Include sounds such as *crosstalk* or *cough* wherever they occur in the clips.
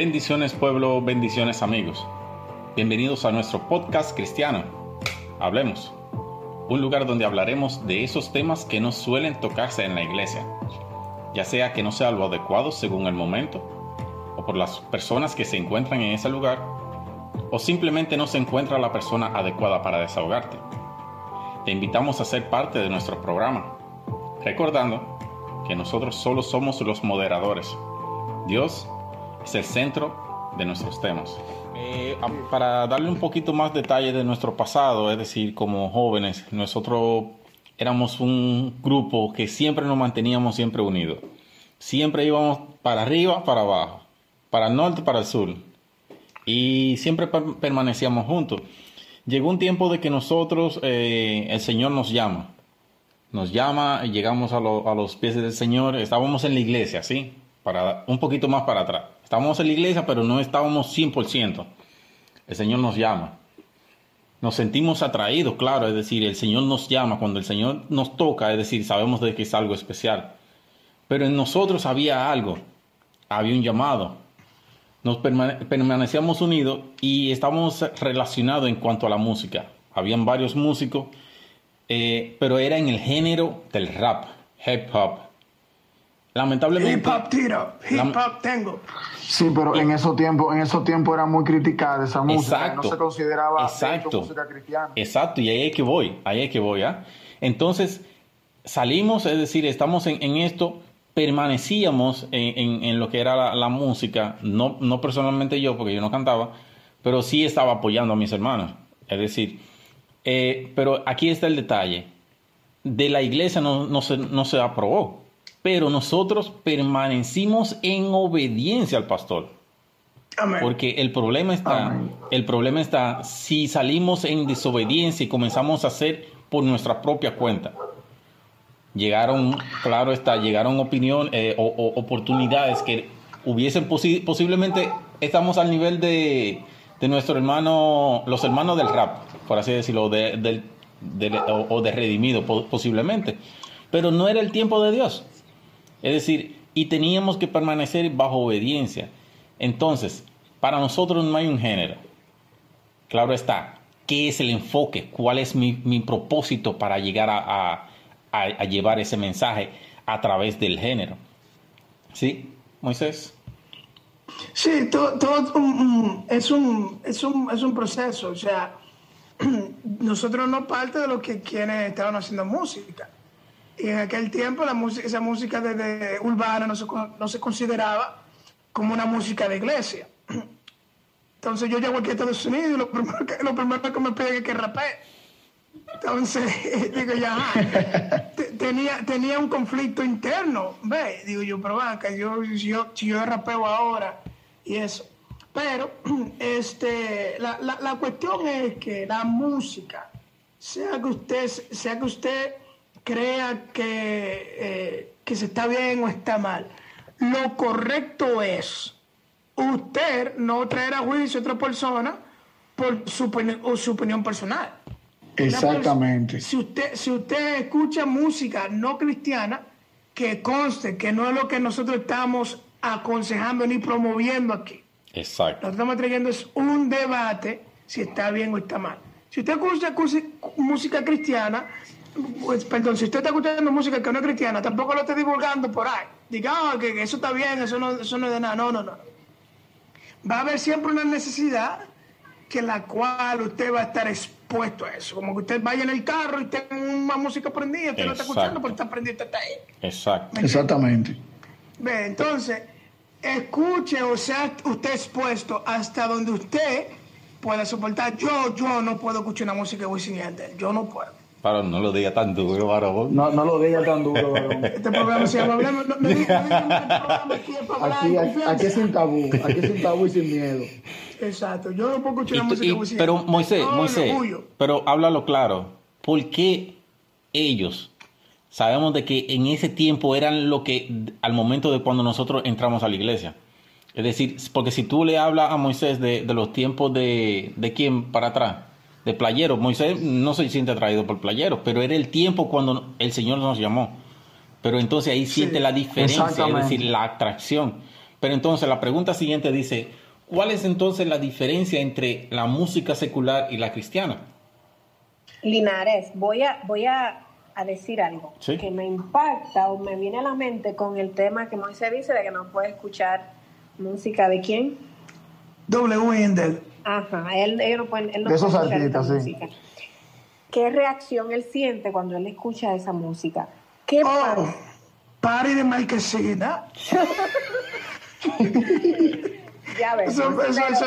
Bendiciones pueblo, bendiciones amigos. Bienvenidos a nuestro podcast cristiano. Hablemos. Un lugar donde hablaremos de esos temas que no suelen tocarse en la iglesia, ya sea que no sea lo adecuado según el momento, o por las personas que se encuentran en ese lugar, o simplemente no se encuentra la persona adecuada para desahogarte. Te invitamos a ser parte de nuestro programa, recordando que nosotros solo somos los moderadores. Dios es el centro de nuestros temas. Eh, para darle un poquito más detalle de nuestro pasado, es decir, como jóvenes, nosotros éramos un grupo que siempre nos manteníamos siempre unidos. Siempre íbamos para arriba, para abajo, para el norte, para el sur. Y siempre permanecíamos juntos. Llegó un tiempo de que nosotros, eh, el Señor nos llama. Nos llama, llegamos a, a los pies del Señor. Estábamos en la iglesia, ¿sí? Para, un poquito más para atrás. Estábamos en la iglesia, pero no estábamos 100%. El Señor nos llama. Nos sentimos atraídos, claro, es decir, el Señor nos llama. Cuando el Señor nos toca, es decir, sabemos de que es algo especial. Pero en nosotros había algo, había un llamado. Nos permanecíamos unidos y estábamos relacionados en cuanto a la música. Habían varios músicos, eh, pero era en el género del rap, hip hop. Lamentablemente. Hip hop tiro, hip hop tengo. Sí, pero en esos tiempos, en esos tiempos era muy criticada esa música. Exacto, no se consideraba exacto, música cristiana. Exacto, y ahí es que voy, ahí es que voy, ¿ah? Entonces, salimos, es decir, estamos en, esto, permanecíamos en, lo que era la, música, no, no personalmente yo, porque yo no cantaba, pero sí estaba apoyando a mis hermanos. Es decir, eh, pero aquí está el detalle. De la iglesia no, no, se, no se aprobó pero nosotros permanecimos en obediencia al pastor. Porque el problema está, el problema está si salimos en desobediencia y comenzamos a hacer por nuestra propia cuenta. Llegaron, claro está, llegaron opinión eh, o, oportunidades que hubiesen posiblemente estamos al nivel de, de, nuestro hermano, los hermanos del rap, por así decirlo, de, o de redimido posiblemente. Pero no era el tiempo de Dios. Es decir, y teníamos que permanecer bajo obediencia. Entonces, para nosotros no hay un género. Claro está, ¿qué es el enfoque? ¿Cuál es mi, propósito para llegar a, llevar ese mensaje a través del género? ¿Sí, Moisés? Sí, todo, es, un, es, un, es un proceso. O sea, *clears throat* nosotros no parte de lo que quienes estaban haciendo música y en aquel tiempo la música, esa música de, urbana no se, no se consideraba como una música de iglesia. Entonces yo llego aquí a Estados Unidos y lo primero que, lo primero que me piden es que rapee. Entonces, *laughs* digo ya, tenía, tenía un conflicto interno, ve, digo yo, pero que yo, yo, si yo rapeo ahora y eso. Pero *clears throat* este, la, la, la cuestión es que la música, sea que usted, sea que usted crea que, eh, que se está bien o está mal. Lo correcto es usted no traer a juicio a otra persona por su, su opinión personal. Exactamente. Si usted, si usted escucha música no cristiana, que conste que no es lo que nosotros estamos aconsejando ni promoviendo aquí. Exacto. Lo que estamos trayendo es un debate si está bien o está mal. Si usted escucha música cristiana, pues, perdón, si usted está escuchando música que no es cristiana, tampoco lo esté divulgando por ahí. Diga, ah, que, eso está bien, eso no, eso no es de nada. No, no, no. Va a haber siempre una necesidad que la cual usted va a estar expuesto a eso. Como que usted vaya en el carro y tenga una música prendida, usted no está escuchando, pero está prendido, está ahí. Exacto. Exactamente. Ve, entonces, escuche o sea usted expuesto hasta donde usted pueda soportar. Yo, yo no puedo escuchar una música de Wisin Yo no puedo. Pero no lo diga tan duro, varón. No, no lo diga tan duro, varón. *laughs* Este programa se llama Hablemos. No, no, no, no, *laughs* aquí aquí, aquí, es sin tabú. Aquí es sin tabú y sin miedo. Exacto. Yo no puedo escuchar música Wisin Pero, Moisés, Moisés, pero háblalo claro. ¿Por qué ellos sabemos de que en ese tiempo eran lo que al momento de cuando nosotros entramos a la iglesia? Es decir, porque si tú le hablas a Moisés de, de los tiempos de, de quién para atrás, de playeros. Moisés no se siente atraído por playeros, pero era el tiempo cuando el Señor nos llamó. Pero entonces ahí siente la diferencia, es decir, la atracción. Pero entonces la pregunta siguiente dice, ¿cuál es entonces la diferencia entre la música secular y la cristiana? Linares, voy a, voy a, decir algo que me impacta o me viene a la mente con el tema que Moisés dice de que no puede escuchar música de quién? W. Endel. Ajá, él, él no puede, él no de esos artistas, sí. música. ¿Qué reacción él siente cuando él escucha esa música? ¿Qué oh, pasa? Pari de marquesina. *laughs* ya ves. Eso, eso, eso,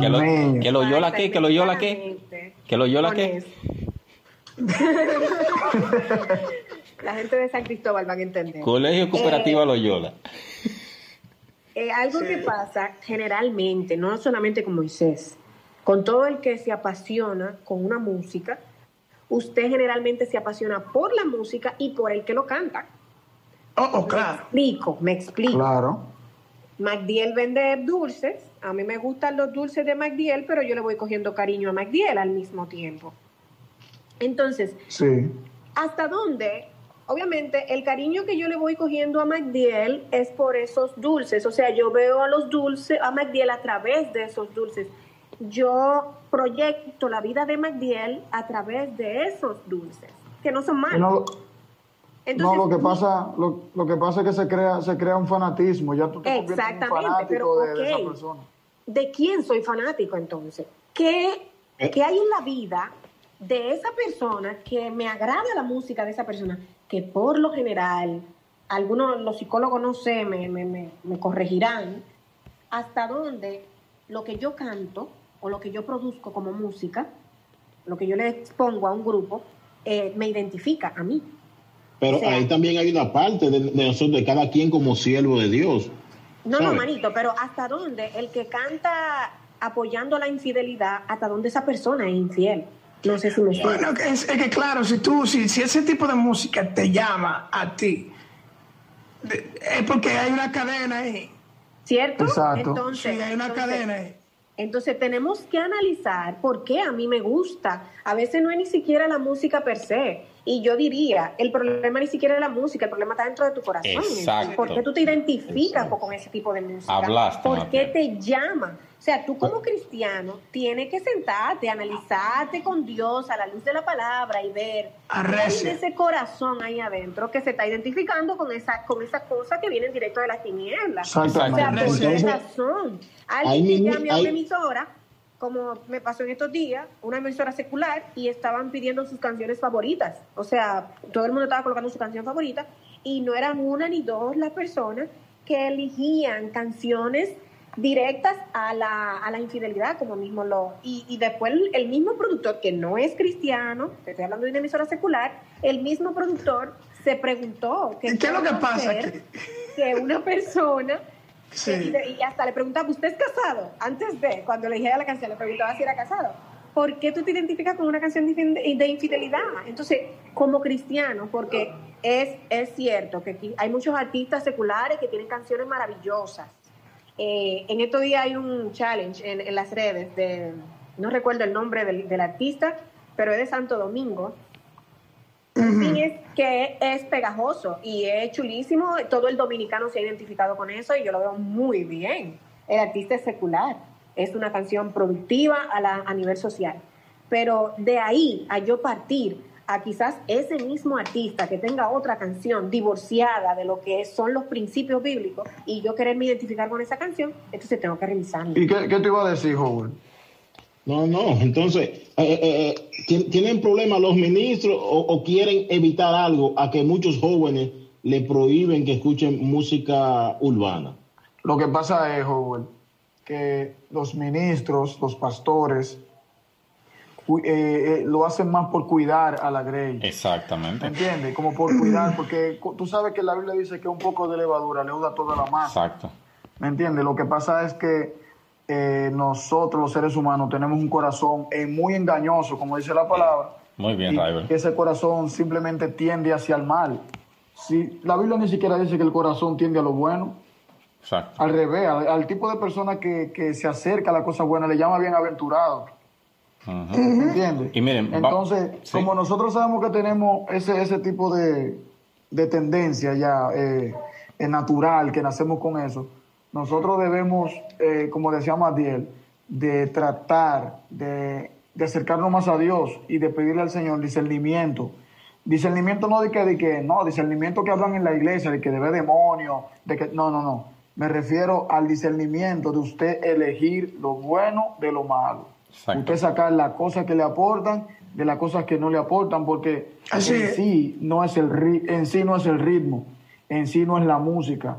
¿Que lo, que lo yola qué? ¿Que lo yola qué? ¿Que lo yola qué? *laughs* La gente de San Cristóbal van a entender. Colegio Cooperativa eh, Loyola. Eh, algo que pasa generalmente, no solamente con Moisés, con todo el que se apasiona con una música, usted generalmente se apasiona por la música y por el que lo canta. Oh, oh claro. Me explico, me explico. Claro. MacDiel vende dulces. A mí me gustan los dulces de MacDiel, pero yo le voy cogiendo cariño a MacDiel al mismo tiempo. Entonces, sí. ¿hasta dónde obviamente el cariño que yo le voy cogiendo a MacDiel es por esos dulces, o sea, yo veo a los dulces, a MacDiel a través de esos dulces. Yo proyecto la vida de MacDiel a través de esos dulces, que no son malos. No, lo que pasa, lo, que pasa es que se crea, se crea un fanatismo, ya tú te Exactamente, fanático pero de, esa persona. ¿De quién soy fanático entonces? ¿Qué, eh. ¿Qué hay en la vida de esa persona que me agrada la música de esa persona? Que por lo general, algunos, los psicólogos no sé, me, me, me, corregirán, hasta dónde lo que yo canto o lo que yo produzco como música, lo que yo le expongo a un grupo, eh, me identifica a mí. Pero ahí también hay una parte de, nosotros, de cada quien como siervo de Dios. No, no, manito, pero hasta dónde el que canta apoyando la infidelidad, hasta dónde esa persona es infiel. No sé si me Bueno, es, que claro, si tú, si, si ese tipo de música te llama a ti, es porque hay una cadena ahí. ¿Cierto? Exacto. Entonces, sí, hay una cadena ahí. Entonces tenemos que analizar por qué a mí me gusta. A veces no es ni siquiera la música per se. Y yo diría, el problema ni siquiera es la música, el problema está dentro de tu corazón. Exacto. ¿Por qué tú te identificas con ese tipo de música? Hablaste, ¿Por qué te llama? O sea, tú como cristiano tienes que sentarte, analizarte con Dios a la luz de la palabra y ver ese corazón ahí adentro que se está identificando con esa, con esa cosa que vienen directo de las tinieblas. O sea, por qué razón. Alguien que llame a una emisora como me pasó en estos días, una emisora secular y estaban pidiendo sus canciones favoritas. O sea, todo el mundo estaba colocando su canción favorita y no eran una ni dos las personas que elegían canciones directas a la, a la infidelidad, como mismo lo... Y, y después el, mismo productor, que no es cristiano, te estoy hablando de una emisora secular, el mismo productor se preguntó... Que ¿Qué es lo que pasa? Que una persona y, hasta le preguntaba, ¿usted es casado? Antes de, cuando le dije la canción, le preguntaba si era casado. ¿Por qué tú te identificas con una canción de infidelidad? Entonces, como cristiano, porque es, es cierto que hay muchos artistas seculares que tienen canciones maravillosas. Eh, en estos días hay un challenge en, las redes de, no recuerdo el nombre del artista, pero es de Santo Domingo, es que es pegajoso y es chulísimo. Todo el dominicano se ha identificado con eso y yo lo veo muy bien. El artista es secular, es una canción productiva a, la, a nivel social. Pero de ahí a yo partir a quizás ese mismo artista que tenga otra canción divorciada de lo que son los principios bíblicos y yo quererme identificar con esa canción, entonces tengo que revisarlo. ¿Y qué, qué te iba a decir, joven? No, no, entonces, eh, eh, eh ¿tienen problemas los ministros o, quieren evitar algo a que muchos jóvenes le prohíben que escuchen música urbana? Lo que pasa es, Howard, que los ministros, los pastores, eh, eh, lo hacen más por cuidar a la grey. Exactamente. ¿Me entiendes? Como por cuidar, porque tú sabes que la Biblia dice que un poco de levadura leuda toda la masa. Exacto. ¿Me entiendes? Lo que pasa es que eh, nosotros, los seres humanos, tenemos un corazón muy engañoso, como dice la palabra. Muy bien, y ese corazón simplemente tiende hacia el mal. Si, la Biblia ni siquiera dice que el corazón tiende a lo bueno. Exacto. Al revés, al, tipo de persona que, que, se acerca a la cosa buena le llama bienaventurado. ¿Me entiendes? Y miren, Entonces, como nosotros sabemos que tenemos ese, ese tipo de, de tendencia ya eh, natural, que nacemos con eso, nosotros debemos, eh, como decía Matiel, de tratar de, de, acercarnos más a Dios y de pedirle al Señor discernimiento. Discernimiento no de que, de que, no, discernimiento que hablan en la iglesia, de que debe demonio, de que, no, no, no. Me refiero al discernimiento de usted elegir lo bueno de lo malo. Usted sacar las cosas que le aportan de las cosas que no le aportan, porque en sí no es el en sí no es el ritmo, en sí no es la música.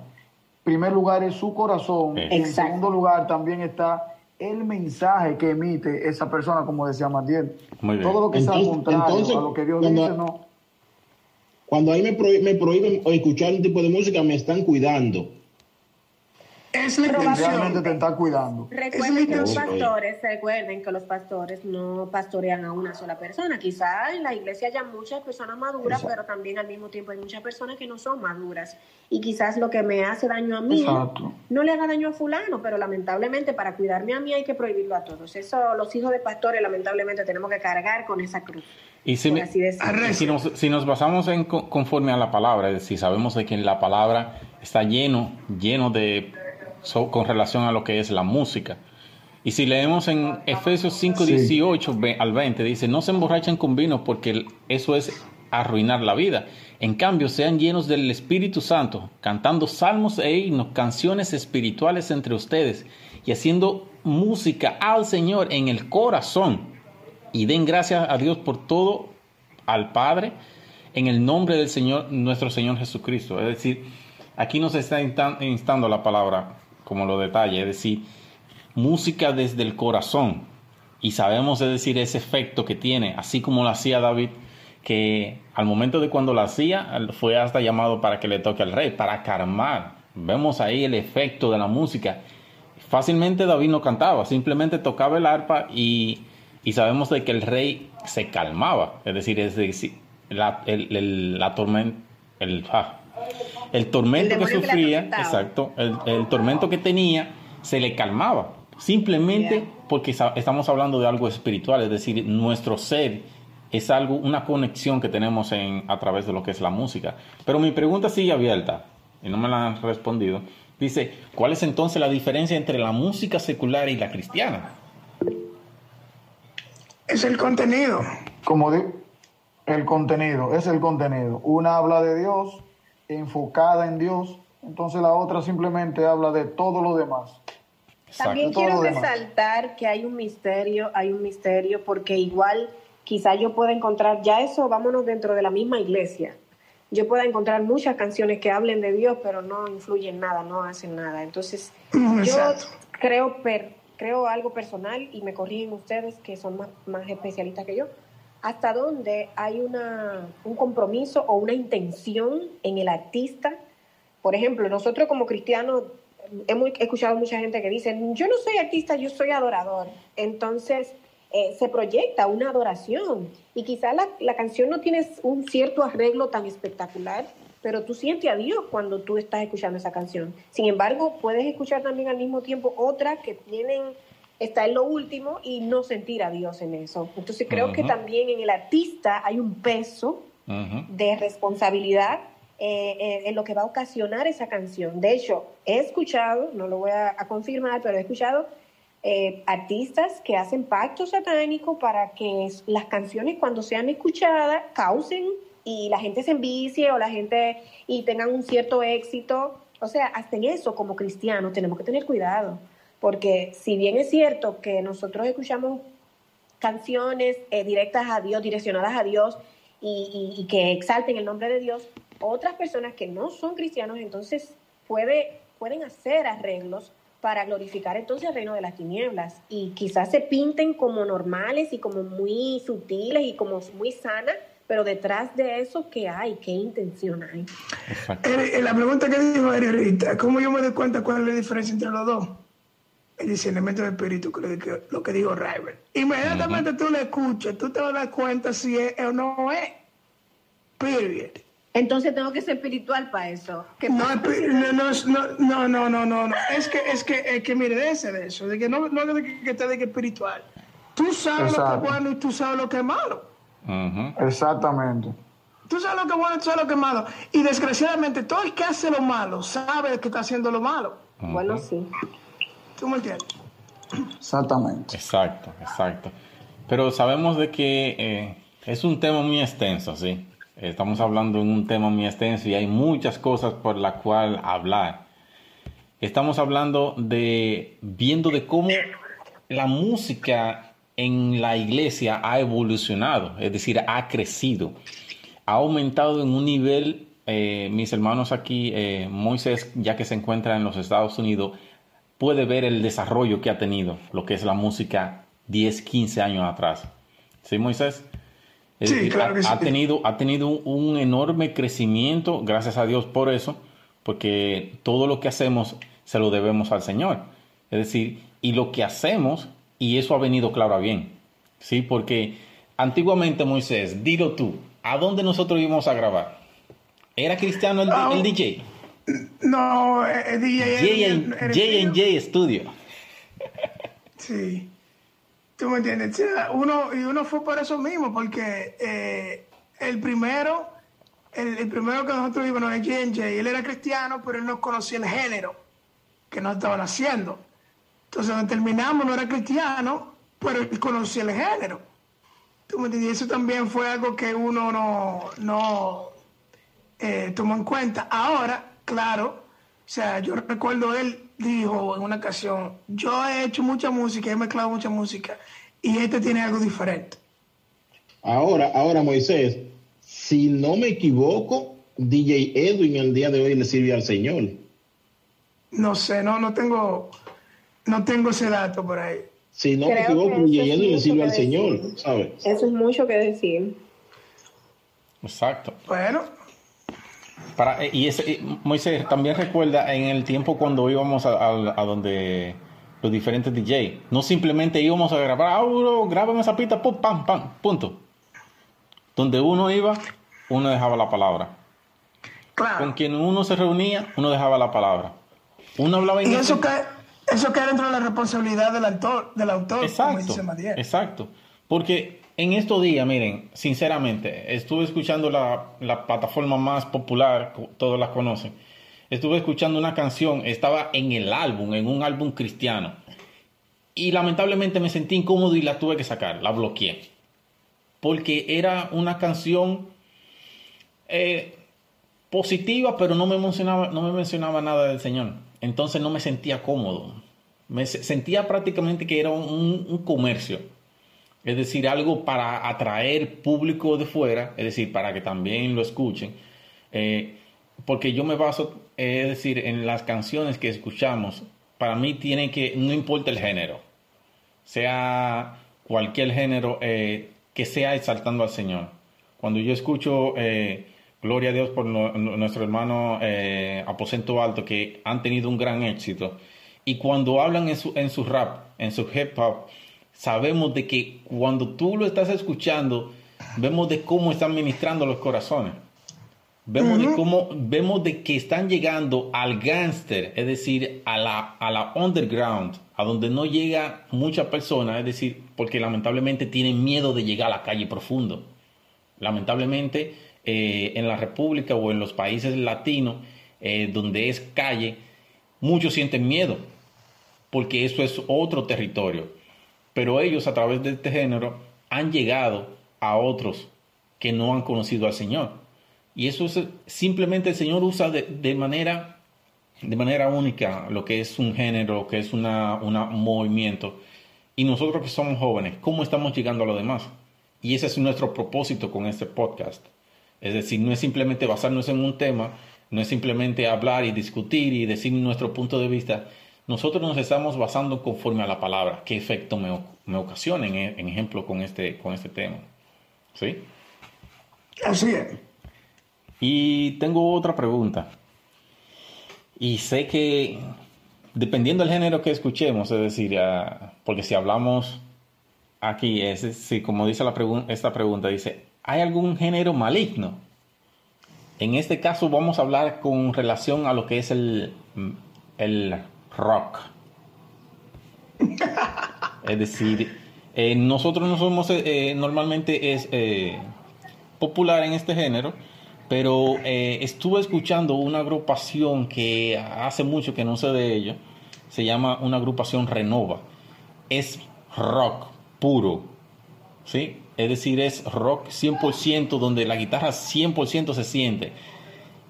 En primer lugar es su corazón, en segundo lugar también está el mensaje que emite esa persona, como decía Matiel. Todo lo que sea contrario a lo que Dios dice, no. Cuando ahí me, me prohíben escuchar un tipo de música, me están cuidando es la Realmente te está cuidando. Recuerden que los pastores, recuerden que los pastores no pastorean a una sola persona. Quizá en la iglesia haya muchas personas maduras, pero también al mismo tiempo hay muchas personas que no son maduras. Y quizás lo que me hace daño a mí no le haga daño a fulano, pero lamentablemente para cuidarme a mí hay que prohibirlo a todos. Eso los hijos de pastores lamentablemente tenemos que cargar con esa cruz. Y si, nos, si nos basamos en conforme a la palabra, es decir, sabemos de que la palabra está lleno, lleno de con relación a lo que es la música. Y si leemos en Efesios 5, 18 al 20, dice, no se emborrachen con vino porque eso es arruinar la vida. En cambio, sean llenos del Espíritu Santo, cantando salmos e himnos, canciones espirituales entre ustedes y haciendo música al Señor en el corazón. Y den gracias a Dios por todo al Padre en el nombre del Señor, nuestro Señor Jesucristo. Es decir, aquí nos está instando la palabra como lo detalla, es decir, música desde el corazón. Y sabemos, es decir, ese efecto que tiene, así como lo hacía David, que al momento de cuando lo hacía, fue hasta llamado para que le toque al rey, para calmar. Vemos ahí el efecto de la música. Fácilmente David no cantaba, simplemente tocaba el arpa y, sabemos de que el rey se calmaba. Es decir, es decir la, el, la tormenta, el, ah, el tormento que sufría, exacto, el, tormento que tenía, se le calmaba. Simplemente porque estamos hablando de algo espiritual, es decir, nuestro ser es algo, una conexión que tenemos en, a través de lo que es la música. Pero mi pregunta sigue abierta, y no me la han respondido. Dice, ¿cuál es entonces la diferencia entre la música secular y la cristiana? Es el contenido. Como de, el contenido, es el contenido. Una habla de Dios enfocada en Dios, entonces la otra simplemente habla de todo lo demás. También quiero resaltar que hay un misterio, hay un misterio, porque igual quizá yo pueda encontrar, ya eso, vámonos dentro de la misma iglesia, yo pueda encontrar muchas canciones que hablen de Dios, pero no influyen nada, no hacen nada. Entonces, *clears throat* yo creo, creo algo personal, y me corrigen ustedes que son más, más especialistas que yo, hasta dónde hay una, un compromiso o una intención en el artista. Por ejemplo, nosotros como cristianos hemos escuchado mucha gente que dice, yo no soy artista, yo soy adorador. Entonces, eh, se proyecta una adoración y quizá la, la canción no tiene un cierto arreglo tan espectacular, pero tú sientes a Dios cuando tú estás escuchando esa canción. Sin embargo, puedes escuchar también al mismo tiempo otras que tienen está en lo último y no sentir a Dios en eso. Entonces creo que también en el artista hay un peso de responsabilidad eh, eh, en lo que va a ocasionar esa canción. De hecho, he escuchado, no lo voy a, confirmar, pero he escuchado eh, artistas que hacen pactos satánicos para que las canciones cuando sean escuchadas causen y la gente se envicie o la gente y tengan un cierto éxito. O sea, hasta en eso como cristianos tenemos que tener cuidado porque si bien es cierto que nosotros escuchamos canciones eh, directas a Dios, direccionadas a Dios y, que exalten el nombre de Dios, otras personas que no son cristianos, entonces puede, pueden hacer arreglos para glorificar entonces el reino de las tinieblas y quizás se pinten como normales y como muy sutiles y como muy sanas, pero detrás de eso, ¿qué hay? ¿Qué intención hay? Eh, la pregunta que dijo ahorita, ¿cómo yo me doy cuenta cuál es la diferencia entre los dos? El discernimiento del espíritu, lo que dijo River. Inmediatamente tú le escuchas, tú te vas a dar cuenta si es o no es. Period. Entonces tengo que ser espiritual para eso. No, no, no, no, no, no, Es que, es que, es que mire, de ese de eso, de que no, no de que, que te diga espiritual. Tú sabes lo que es bueno y tú sabes lo que es malo. Exactamente. Tú sabes lo que es bueno y tú sabes lo que es malo. Y desgraciadamente, todo el que hace lo malo sabe que está haciendo lo malo. Bueno, sí. ¿Tú me entiendes? Exactamente. Exacto, exacto. Pero sabemos de que eh, es un tema muy extenso, ¿sí? Estamos hablando de un tema muy extenso y hay muchas cosas por las cuales hablar. Estamos hablando de viendo de cómo la música en la iglesia ha evolucionado, es decir, ha crecido, ha aumentado en un nivel, eh, mis hermanos aquí, eh, Moisés, ya que se encuentra en los Estados Unidos, puede ver el desarrollo que ha tenido lo que es la música 10, 15 años atrás. ¿Sí, Moisés? sí, claro que ha, ha, tenido, ha tenido un enorme crecimiento, gracias a Dios por eso, porque todo lo que hacemos se lo debemos al Señor. Es decir, y lo que hacemos, y eso ha venido claro a bien, ¿sí? Porque antiguamente Moisés, dilo tú, ¿a dónde nosotros íbamos a grabar? ¿Era cristiano el, el DJ? No, el DJ. J&J Studio. Sí. ¿Tú me entiendes? uno, y uno fue por eso mismo, porque eh, el primero, el, primero que nosotros vimos en J&J, él era cristiano, pero él no conocía el género que nos estaban haciendo. Entonces, cuando terminamos, no era cristiano, pero él conocía el género. ¿Tú me entiendes? Y eso también fue algo que uno no, no eh, tomó en cuenta. Ahora, claro, o sea, yo recuerdo él dijo en una ocasión, yo he hecho mucha música, he mezclado mucha música y este tiene algo diferente. Ahora, ahora Moisés, si no me equivoco, DJ Edwin el día de hoy le sirve al Señor. No sé, no, no tengo, no tengo ese dato por ahí. Si no me equivoco, DJ Edwin le sirve al Señor, ¿sabes? Eso es mucho que decir. Exacto. Bueno, para, eh, y ese, Moisés también recuerda en el tiempo cuando íbamos a, donde los diferentes DJ, no simplemente íbamos a grabar, ah, bro, grábame esa pista, pum, pam, pam, punto. Donde uno iba, uno dejaba la palabra. Con quien uno se reunía, uno dejaba la palabra. Uno hablaba en y eso cae, eso cae dentro de la responsabilidad del autor, del autor exacto, Exacto. Porque en estos días, miren, sinceramente, estuve escuchando la, plataforma más popular, todos la conocen. Estuve escuchando una canción, estaba en el álbum, en un álbum cristiano. Y lamentablemente me sentí incómodo y la tuve que sacar, la bloqueé. Porque era una canción eh, positiva, pero no me, mencionaba, no me mencionaba nada del Señor. Entonces no me sentía cómodo. Me sentía prácticamente que era un comercio es decir, algo para atraer público de fuera, es decir, para que también lo escuchen, eh, porque yo me baso, eh, es decir, en las canciones que escuchamos, para mí tiene que, no importa el género, sea cualquier género, eh, que sea exaltando al Señor. Cuando yo escucho Gloria a Dios por nuestro hermano Aposento Alto, que han tenido un gran éxito, y cuando hablan en su, en su rap, en su hip hop, sabemos de que cuando tú lo estás escuchando, vemos de cómo están ministrando los corazones. Vemos de cómo, vemos de que están llegando al gangster, es decir, a la, a la underground, a donde no llega mucha persona, es decir, porque lamentablemente tienen miedo de llegar a la calle profundo. Lamentablemente, eh, en la República o en los países latinos, eh, donde es calle, muchos sienten miedo, porque eso es otro territorio pero ellos a través de este género han llegado a otros que no han conocido al Señor. Y eso es simplemente el Señor usa de, manera, de manera única lo que es un género, que es una, un movimiento. Y nosotros que somos jóvenes, ¿cómo estamos llegando a lo demás? Y ese es nuestro propósito con este podcast. Es decir, no es simplemente basarnos en un tema, no es simplemente hablar y discutir y decir nuestro punto de vista. Nosotros nos estamos basando conforme a la palabra, qué efecto me, me ocasiona, en, en, ejemplo, con este, con este tema. ¿Sí? Así es. Y tengo otra pregunta. Y sé que dependiendo del género que escuchemos, es decir, porque si hablamos aquí, es, si, como dice la esta pregunta, dice, ¿hay algún género maligno? En este caso vamos a hablar con relación a lo que es el, el rock. es decir, eh, nosotros no somos, eh, normalmente es eh, popular en este género, pero estuve escuchando una agrupación que hace mucho que no sé de ello, se llama una agrupación Renova. Es rock puro, ¿sí? Es decir, es rock 100% donde la guitarra 100% se siente.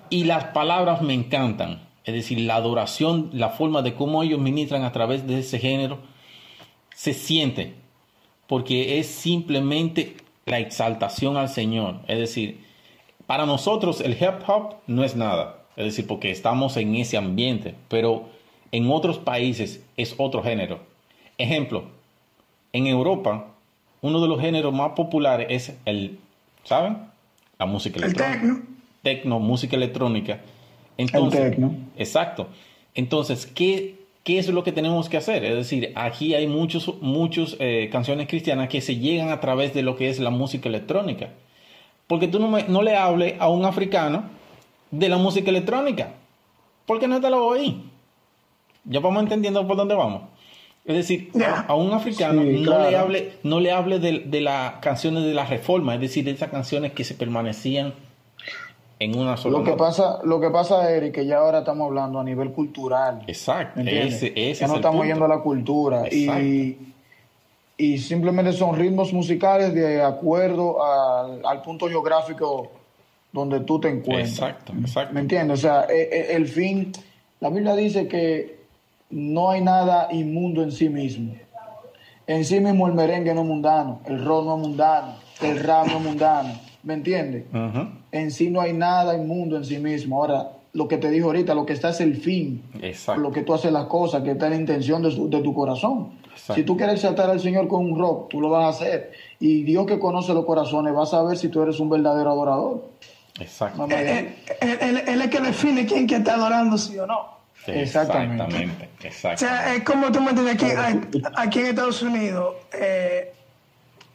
Y las palabras me encantan. Es decir, la adoración, la forma de cómo ellos ministran a través de ese género, se siente. Porque es simplemente la exaltación al Señor. Es decir, para nosotros el hip hop no es nada. Es decir, porque estamos en ese ambiente. Pero en otros países es otro género. Ejemplo, en Europa uno de los géneros más populares es el, ¿saben? La música electrónica. El tecno. Tecno, música electrónica. Entonces. Exacto. Entonces, ¿qué, ¿qué es lo que tenemos que hacer? Es decir, aquí hay muchos, muchos eh, canciones cristianas que se llegan a través de lo que es la música electrónica. Porque tú no, no le hables a un africano de la música electrónica. Porque no te lo oí. Ya vamos entendiendo por dónde vamos. Es decir, a un africano no, le hable, no le hable de, las canciones de la reforma, es decir, de esas canciones que se permanecían en una sola. Lo que pasa, lo que pasa, Eric, que ya ahora estamos hablando a nivel cultural. Exacto. Ese, ya no estamos yendo a la cultura y, y simplemente son ritmos musicales de acuerdo al, al punto geográfico donde tú te encuentras. Exacto, exacto. ¿Me entiendes? O sea, e, e, el fin, la Biblia dice que no hay nada inmundo en sí mismo. En sí mismo el merengue no es mundano, el rock no es mundano, el rap no es mundano. ¿Me entiendes? En sí no hay nada inmundo en sí mismo. Ahora, lo que te dijo ahorita, lo que está es el fin. Exacto. Lo que tú haces las cosas, que está en la intención de, tu corazón. Si tú quieres exaltar al Señor con un rock, tú lo vas a hacer. Y Dios que conoce los corazones va a saber si tú eres un verdadero adorador. Exacto. Él, él, es que define quién que está adorando, sí o no. Exactamente. O sea, es como tú me entiendes, aquí, aquí en Estados Unidos eh,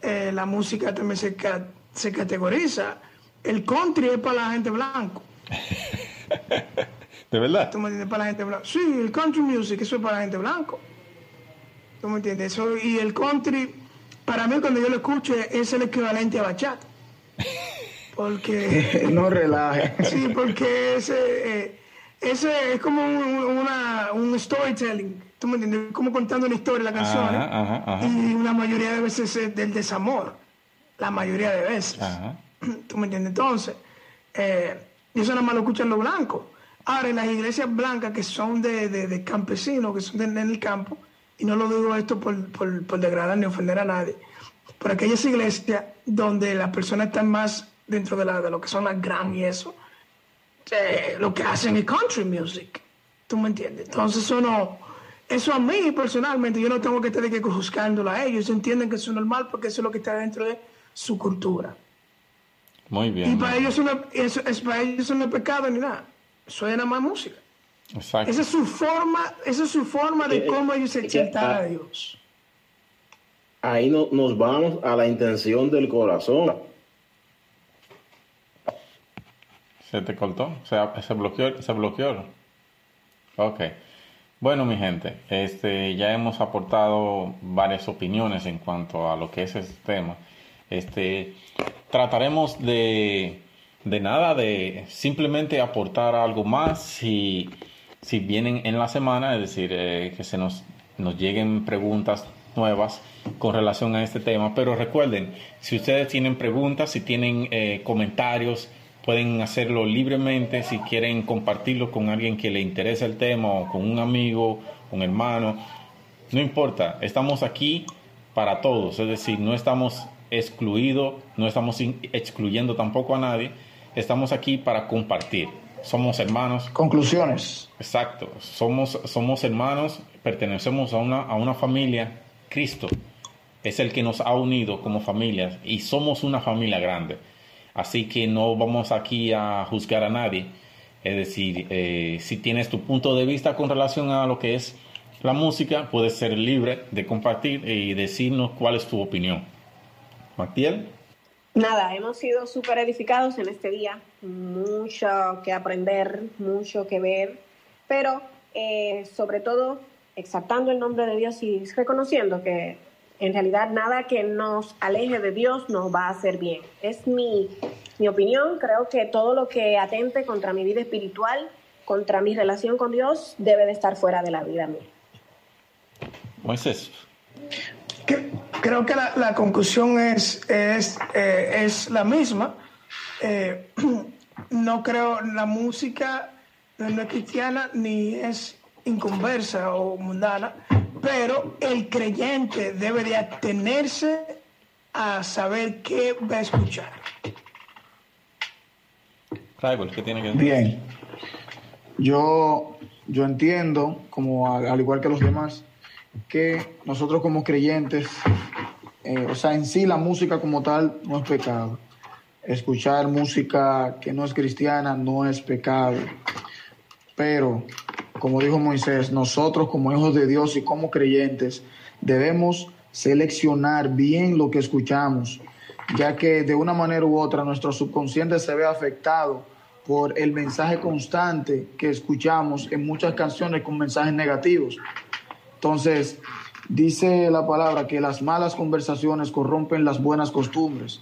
eh, la música también se, se categoriza. El country es para la gente blanco. *laughs* ¿De verdad? ¿Tú me entiendes? Para la gente blanca. Sí, el country music, eso es para la gente blanco. ¿Tú me entiendes? Eso, y el country, para mí cuando yo lo escucho, es el equivalente a bachata. *laughs* Porque... *laughs* no relaje. Sí, porque ese... Eh, ese es como un, una, un storytelling, ¿tú me entiendes? Como contando una historia la canción. Y la mayoría de veces es del desamor, la mayoría de veces. *clears throat* ¿Tú me entiendes? Entonces, eh, eso nada más lo escuchan los blancos. Ahora, en las iglesias blancas que son de, de, campesinos, que son de, en el campo, y no lo digo esto por, por, por degradar ni ofender a nadie, por aquellas iglesias donde las personas están más dentro de, la, de lo que son las gran y eso, lo que hacen es country music. ¿Tú me entiendes? Entonces eso no, eso a mí personalmente, yo no tengo que estar que juzgándolo a ellos, entienden que eso es normal porque eso es lo que está dentro de su cultura. Muy bien. Y para ellos no, eso, es, para ellos no es pecado ni nada, nada más música. Exacto. Esa es su forma, esa es su forma de eh, cómo ellos se exaltan a Dios. Ahí no, nos vamos a la intención del corazón ¿Se te cortó? ¿Se, se bloqueó? ¿Se bloqueó? Ok. Bueno, mi gente, este, ya hemos aportado varias opiniones en cuanto a lo que es este tema. Este, trataremos de, de nada, de simplemente aportar algo más si, si vienen en la semana, es decir, eh, que se nos, nos lleguen preguntas nuevas con relación a este tema. Pero recuerden, si ustedes tienen preguntas, si tienen eh, comentarios, pueden hacerlo libremente si quieren compartirlo con alguien que le interese el tema o con un amigo, un hermano. No importa, estamos aquí para todos, es decir, no estamos excluidos, no estamos excluyendo tampoco a nadie, estamos aquí para compartir. Somos hermanos. Conclusiones. Exacto. Somos, somos hermanos, pertenecemos a una, a una familia. Cristo es el que nos ha unido como familia y somos una familia grande. Así que no vamos aquí a juzgar a nadie. Es decir, eh, si tienes tu punto de vista con relación a lo que es la música, puedes ser libre de compartir y decirnos cuál es tu opinión. Nada, hemos sido súper edificados en este día, mucho que aprender, mucho que ver, pero eh, sobre todo exaltando el nombre de Dios y reconociendo que en realidad nada que nos aleje de Dios nos va a hacer bien. Es mi, mi opinión, creo que todo lo que atente contra mi vida espiritual, contra mi relación con Dios, debe de estar fuera de la vida mía. Moisés creo que la, conclusión es, es, eh, es la misma. Eh, *clears throat* no creo la música no es cristiana ni es inconversa o mundana, pero el creyente debe de atenerse a saber qué va a escuchar. ¿qué tiene que decir? Bien. Yo, yo entiendo, como al igual que los demás, que nosotros como creyentes, eh, o sea, en sí la música como tal no es pecado. Escuchar música que no es cristiana no es pecado. Pero, como dijo Moisés, nosotros como hijos de Dios y como creyentes debemos seleccionar bien lo que escuchamos, ya que de una manera u otra nuestro subconsciente se ve afectado por el mensaje constante que escuchamos en muchas canciones con mensajes negativos. Entonces, dice la palabra que las malas conversaciones corrompen las buenas costumbres.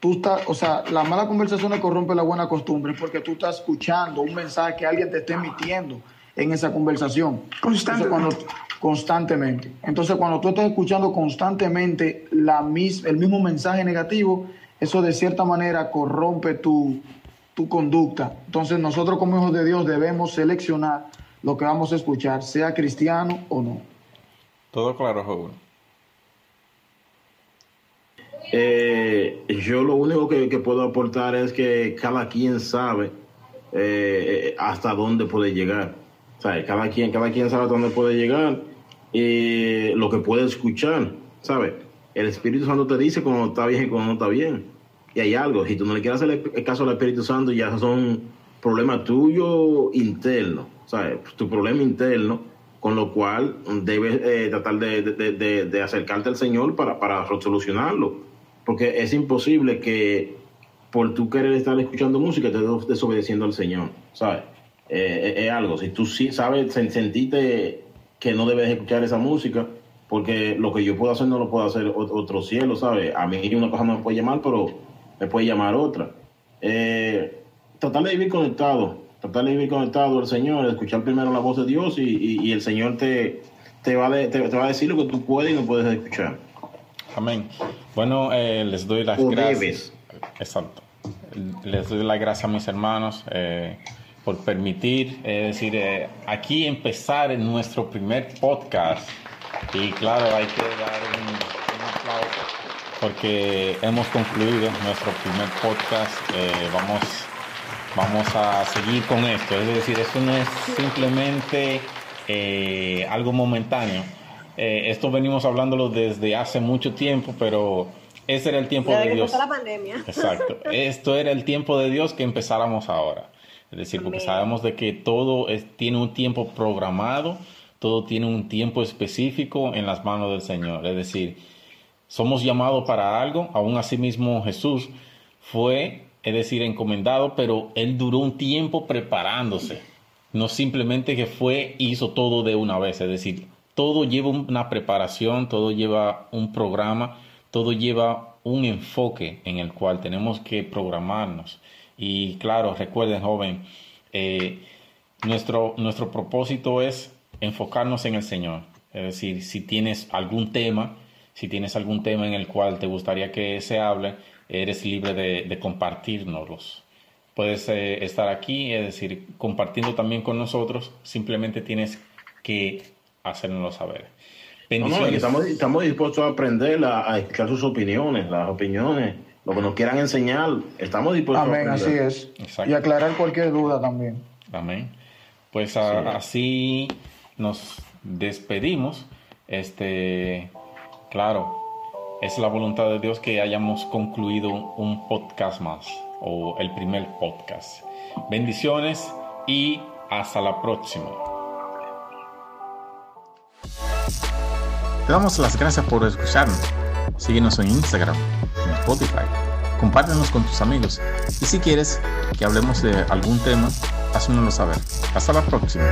Tú estás, o sea, las malas conversaciones corrompen la buena costumbre porque tú estás escuchando un mensaje que alguien te está emitiendo en esa conversación. Constantemente. constantemente. Entonces, cuando tú estás escuchando constantemente la el mismo mensaje negativo, eso de cierta manera corrompe tu, tu conducta. Entonces, nosotros como hijos de Dios debemos seleccionar lo que vamos a escuchar, sea cristiano o no. Todo claro, joven. Eh, yo lo único que, puedo aportar es que cada quien sabe eh, hasta dónde puede llegar. O sea, cada quien, cada quien sabe hasta dónde puede llegar y lo que puede escuchar, ¿sabes? El Espíritu Santo te dice cuando está bien y cuando no está bien. Y hay algo, si tú no le quieres hacer el caso al Espíritu Santo, ya son problemas tuyos internos. Tu problema interno, con lo cual debes eh, tratar de, acercarte al Señor para, para solucionarlo. Porque es imposible que por tú querer estar escuchando música estés desobedeciendo al Señor, ¿sabes? Eh, es algo, si tú sí sabes, sentiste que no debes escuchar esa música, porque lo que yo puedo hacer no lo puede hacer otro cielo, ¿sabes? A mí una cosa no me puede llamar, pero me puede llamar otra. Eh, tratar de vivir conectado tratar de vivir conectado al Señor, escuchar primero la voz de Dios y, el Señor te, te, va te, va a decir lo que tú puedes y no puedes escuchar. Amén. Bueno, eh, les doy las gracias. Exacto. Les doy las gracias a mis hermanos eh, por permitir, es decir, eh, aquí empezar en nuestro primer podcast. Y claro, hay que dar un, un aplauso porque hemos concluido nuestro primer podcast. vamos vamos a seguir con esto. Es decir, esto no es simplemente eh, algo momentáneo. Eh, esto venimos hablándolo desde hace mucho tiempo, pero ese era el tiempo de Dios. la pandemia. Exacto. *laughs* Esto era el tiempo de Dios que empezáramos ahora. Es decir, porque sabemos de que todo tiene un tiempo programado, todo tiene un tiempo específico en las manos del Señor. Es decir, somos llamados para algo, aún así mismo Jesús fue es decir, encomendado, pero él duró un tiempo preparándose. No simplemente que fue, hizo todo de una vez, es decir, todo lleva una preparación, todo lleva un programa, todo lleva un enfoque en el cual tenemos que programarnos. Y claro, recuerden, joven, eh, nuestro, nuestro propósito es enfocarnos en el Señor. Es decir, si tienes algún tema, si tienes algún tema en el cual te gustaría que se hable, eres libre de, de compartirnos. Puedes eh, estar aquí, es decir, compartiendo también con nosotros, simplemente tienes que hacernoslo saber. estamos, estamos, dispuestos a aprender, a, escuchar sus opiniones, las opiniones lo que nos quieran enseñar, estamos dispuestos Amén, a así es. Y aclarar cualquier duda también. Amén. Pues así nos despedimos. Este, claro, es la voluntad de Dios que hayamos concluido un podcast más o el primer podcast. Bendiciones y hasta la próxima. Te damos las gracias por escucharnos. Síguenos en Instagram, en Spotify. Compártenos con tus amigos. Y si quieres que hablemos de algún tema, haznoslo saber. Hasta la próxima.